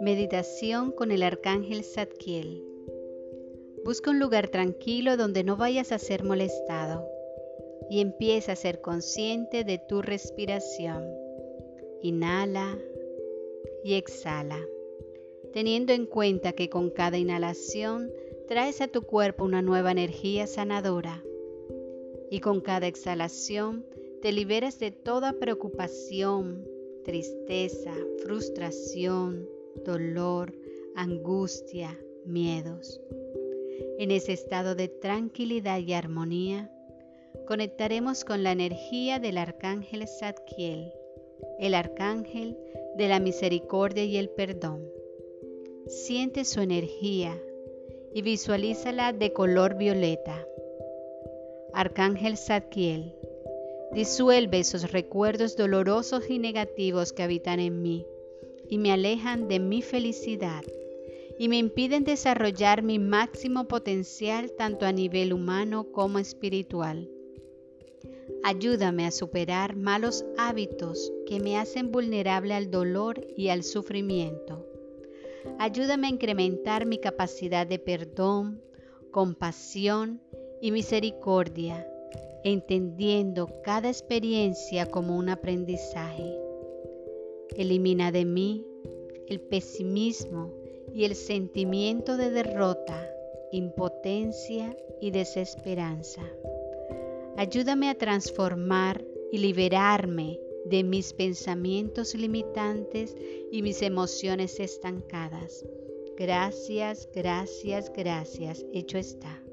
Meditación con el Arcángel Zadkiel. Busca un lugar tranquilo donde no vayas a ser molestado y empieza a ser consciente de tu respiración. Inhala y exhala, teniendo en cuenta que con cada inhalación traes a tu cuerpo una nueva energía sanadora y con cada exhalación te liberas de toda preocupación, tristeza, frustración, dolor, angustia, miedos. En ese estado de tranquilidad y armonía, conectaremos con la energía del arcángel Zadkiel, el arcángel de la misericordia y el perdón. Siente su energía y visualízala de color violeta. Arcángel Zadkiel, disuelve esos recuerdos dolorosos y negativos que habitan en mí y me alejan de mi felicidad y me impiden desarrollar mi máximo potencial tanto a nivel humano como espiritual. Ayúdame a superar malos hábitos que me hacen vulnerable al dolor y al sufrimiento. Ayúdame a incrementar mi capacidad de perdón, compasión y misericordia, entendiendo cada experiencia como un aprendizaje. Elimina de mí el pesimismo y el sentimiento de derrota, impotencia y desesperanza. Ayúdame a transformar y liberarme de mis pensamientos limitantes y mis emociones estancadas. Gracias, gracias, gracias. Hecho está.